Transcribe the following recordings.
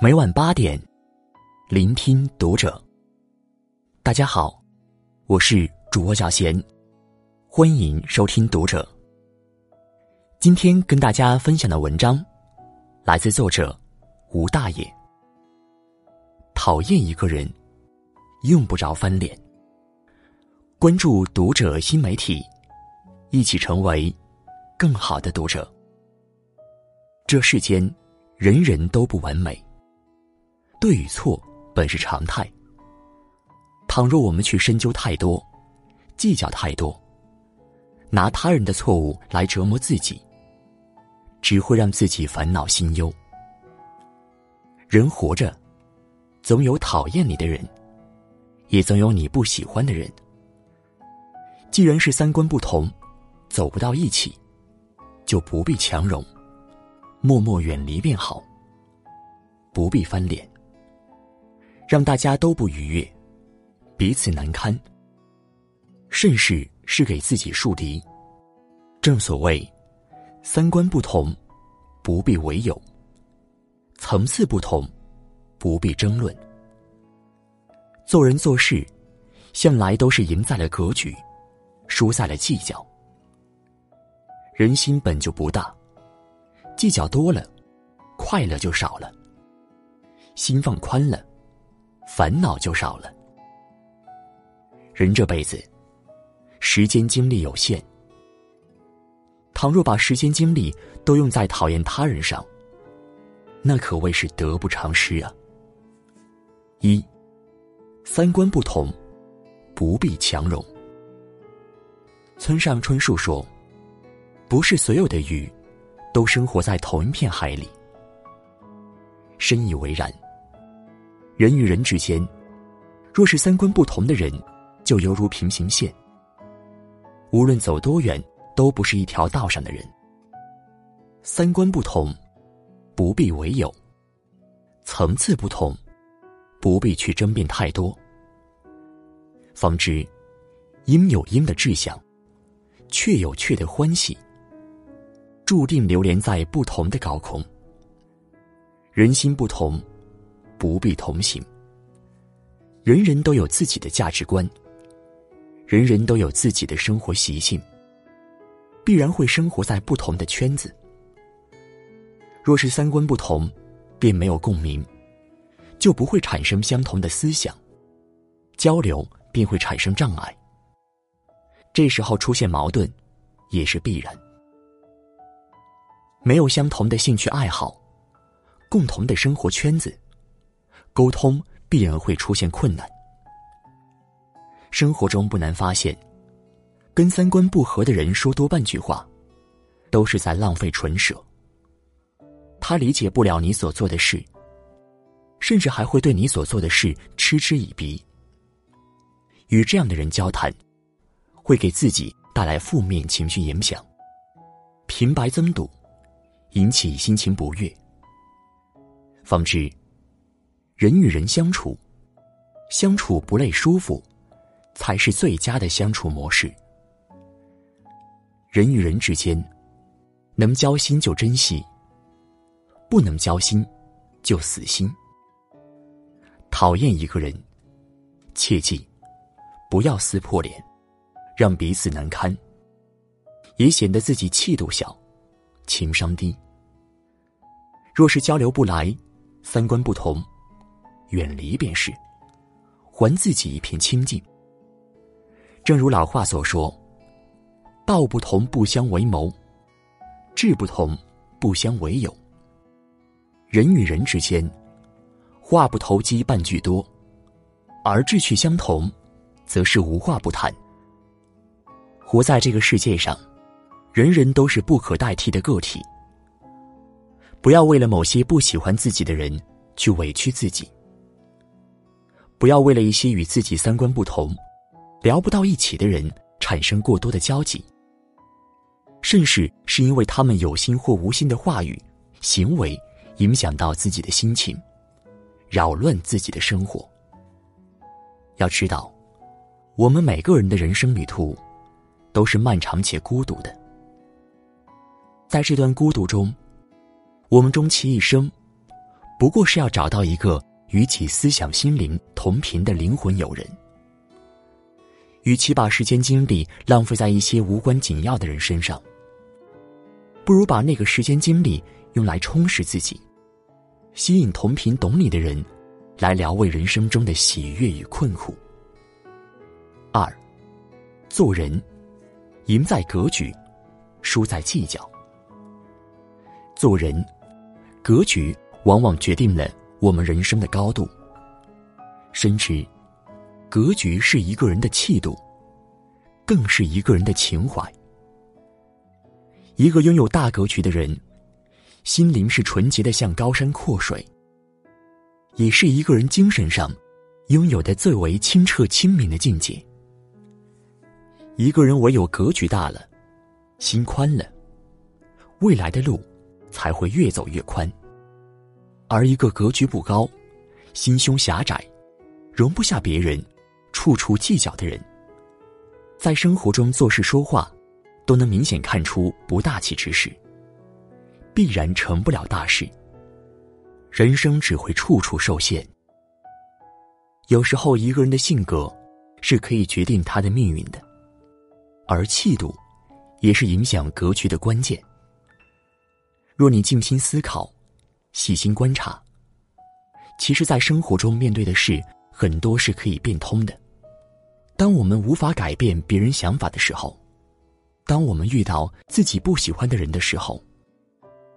每晚八点，聆听读者。大家好，我是主播小贤，欢迎收听读者。今天跟大家分享的文章，来自作者吴大爷。讨厌一个人，用不着翻脸。关注读者新媒体，一起成为更好的读者。这世间，人人都不完美，对与错本是常态。倘若我们去深究太多，计较太多，拿他人的错误来折磨自己，只会让自己烦恼心忧。人活着，总有讨厌你的人，也总有你不喜欢的人。既然是三观不同，走不到一起，就不必强融，默默远离便好。不必翻脸，让大家都不愉悦，彼此难堪。甚是是给自己树敌。正所谓，三观不同，不必为友；层次不同，不必争论。做人做事，向来都是赢在了格局。输在了计较，人心本就不大，计较多了，快乐就少了；心放宽了，烦恼就少了。人这辈子，时间精力有限，倘若把时间精力都用在讨厌他人上，那可谓是得不偿失啊！一，三观不同，不必强融。村上春树说：“不是所有的鱼，都生活在同一片海里。”深以为然。人与人之间，若是三观不同的人，就犹如平行线。无论走多远，都不是一条道上的人。三观不同，不必为友；层次不同，不必去争辩太多。方知，应有应的志向。却有却的欢喜，注定流连在不同的高空。人心不同，不必同行。人人都有自己的价值观，人人都有自己的生活习性，必然会生活在不同的圈子。若是三观不同，便没有共鸣，就不会产生相同的思想，交流便会产生障碍。这时候出现矛盾，也是必然。没有相同的兴趣爱好，共同的生活圈子，沟通必然会出现困难。生活中不难发现，跟三观不合的人说多半句话，都是在浪费唇舌。他理解不了你所做的事，甚至还会对你所做的事嗤之以鼻。与这样的人交谈。会给自己带来负面情绪影响，平白增堵，引起心情不悦。方知，人与人相处，相处不累舒服，才是最佳的相处模式。人与人之间，能交心就珍惜，不能交心就死心。讨厌一个人，切记不要撕破脸。让彼此难堪，也显得自己气度小，情商低。若是交流不来，三观不同，远离便是，还自己一片清净。正如老话所说：“道不同不相为谋，志不同不相为友。”人与人之间，话不投机半句多，而志趣相同，则是无话不谈。活在这个世界上，人人都是不可代替的个体。不要为了某些不喜欢自己的人去委屈自己，不要为了一些与自己三观不同、聊不到一起的人产生过多的交集。甚至是因为他们有心或无心的话语、行为，影响到自己的心情，扰乱自己的生活。要知道，我们每个人的人生旅途。都是漫长且孤独的，在这段孤独中，我们终其一生，不过是要找到一个与其思想心灵同频的灵魂友人。与其把时间精力浪费在一些无关紧要的人身上，不如把那个时间精力用来充实自己，吸引同频懂你的人，来疗慰人生中的喜悦与困苦。二，做人，赢在格局，输在计较。做人，格局往往决定了我们人生的高度。深知。格局是一个人的气度，更是一个人的情怀。一个拥有大格局的人，心灵是纯洁的，像高山阔水，也是一个人精神上拥有的最为清澈清明的境界。一个人唯有格局大了，心宽了，未来的路才会越走越宽。而一个格局不高、心胸狭窄、容不下别人。处处计较的人，在生活中做事说话，都能明显看出不大气之事，必然成不了大事。人生只会处处受限。有时候，一个人的性格是可以决定他的命运的，而气度，也是影响格局的关键。若你静心思考，细心观察，其实，在生活中面对的事很多是可以变通的。当我们无法改变别人想法的时候，当我们遇到自己不喜欢的人的时候，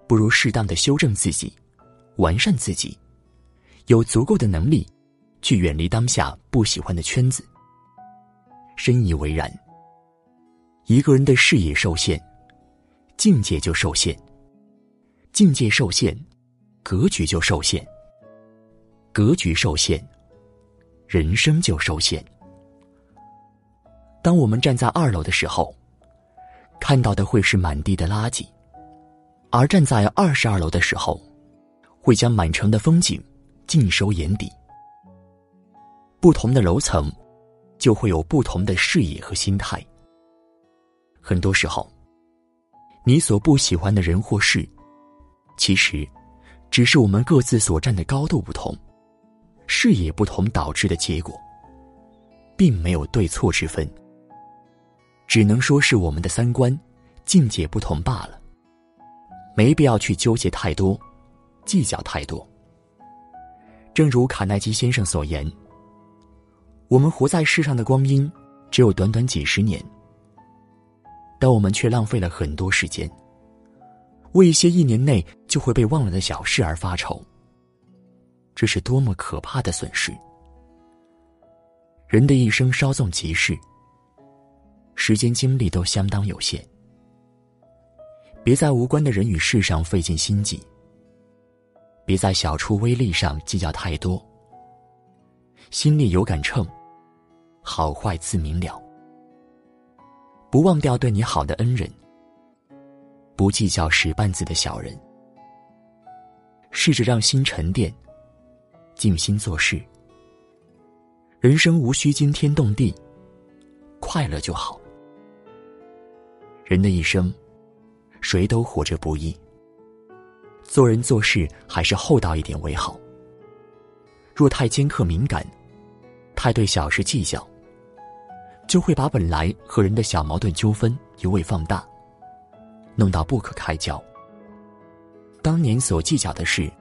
不如适当的修正自己，完善自己，有足够的能力，去远离当下不喜欢的圈子。深以为然。一个人的视野受限，境界就受限；境界受限，格局就受限；格局受限，人生就受限。当我们站在二楼的时候，看到的会是满地的垃圾；而站在二十二楼的时候，会将满城的风景尽收眼底。不同的楼层，就会有不同的视野和心态。很多时候，你所不喜欢的人或事，其实只是我们各自所站的高度不同、视野不同导致的结果，并没有对错之分。只能说是我们的三观、境界不同罢了，没必要去纠结太多，计较太多。正如卡耐基先生所言：“我们活在世上的光阴只有短短几十年，但我们却浪费了很多时间，为一些一年内就会被忘了的小事而发愁。这是多么可怕的损失！人的一生稍纵即逝。”时间精力都相当有限，别在无关的人与事上费尽心机，别在小处微利上计较太多。心里有杆秤，好坏自明了。不忘掉对你好的恩人，不计较使绊子的小人，试着让心沉淀，静心做事。人生无需惊天动地，快乐就好。人的一生，谁都活着不易。做人做事还是厚道一点为好。若太尖刻敏感，太对小事计较，就会把本来和人的小矛盾纠纷一味放大，弄到不可开交。当年所计较的事，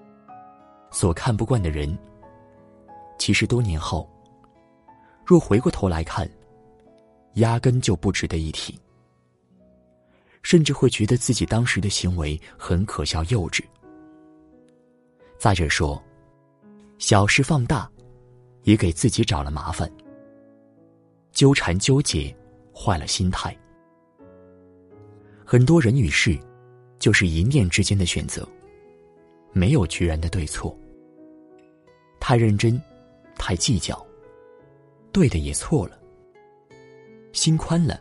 所看不惯的人，其实多年后，若回过头来看，压根就不值得一提。甚至会觉得自己当时的行为很可笑幼稚。再者说，小事放大，也给自己找了麻烦。纠缠纠结，坏了心态。很多人与事，就是一念之间的选择，没有决然的对错。太认真，太计较，对的也错了。心宽了，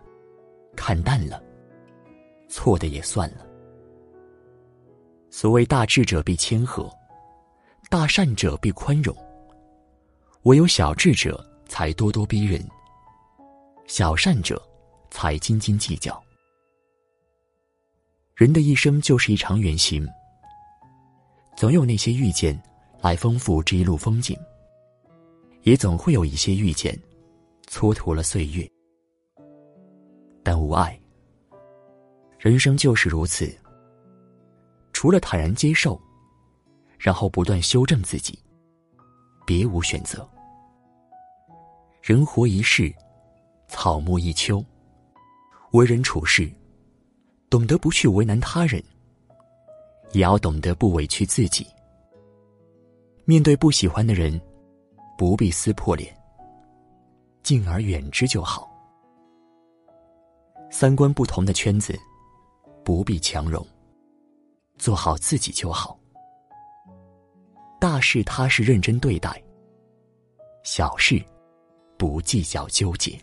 看淡了。错的也算了。所谓大智者必谦和，大善者必宽容。唯有小智者才咄咄逼人，小善者才斤斤计较。人的一生就是一场远行，总有那些遇见来丰富这一路风景，也总会有一些遇见蹉跎了岁月。但无爱，人生就是如此。除了坦然接受，然后不断修正自己，别无选择。人活一世，草木一秋。为人处事，懂得不去为难他人。也要懂得不委屈自己。面对不喜欢的人，不必撕破脸，敬而远之就好。三观不同的圈子，不必强融，做好自己就好。大事踏实认真对待，小事不计较纠结。